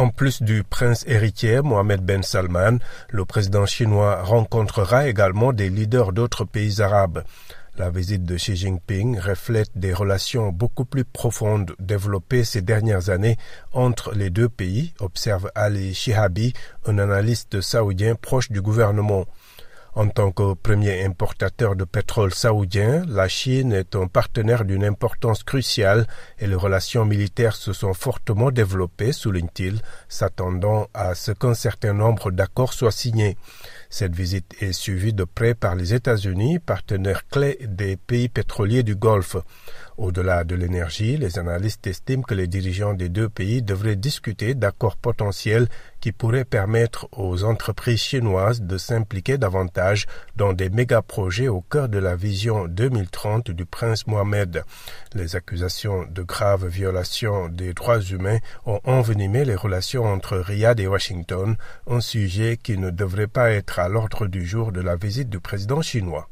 En plus du prince héritier Mohamed Ben Salman, le président chinois rencontrera également des leaders d'autres pays arabes. La visite de Xi Jinping reflète des relations beaucoup plus profondes développées ces dernières années entre les deux pays, observe Ali Shihabi, un analyste saoudien proche du gouvernement. En tant que premier importateur de pétrole saoudien, la Chine est un partenaire d'une importance cruciale et les relations militaires se sont fortement développées, souligne-t-il, s'attendant à ce qu'un certain nombre d'accords soient signés. Cette visite est suivie de près par les États-Unis, partenaires clés des pays pétroliers du Golfe. Au-delà de l'énergie, les analystes estiment que les dirigeants des deux pays devraient discuter d'accords potentiels qui pourraient permettre aux entreprises chinoises de s'impliquer davantage dans des méga-projets au cœur de la vision 2030 du prince Mohamed. Les accusations de graves violations des droits humains ont envenimé les relations entre Riyad et Washington, un sujet qui ne devrait pas être à l'ordre du jour de la visite du président chinois.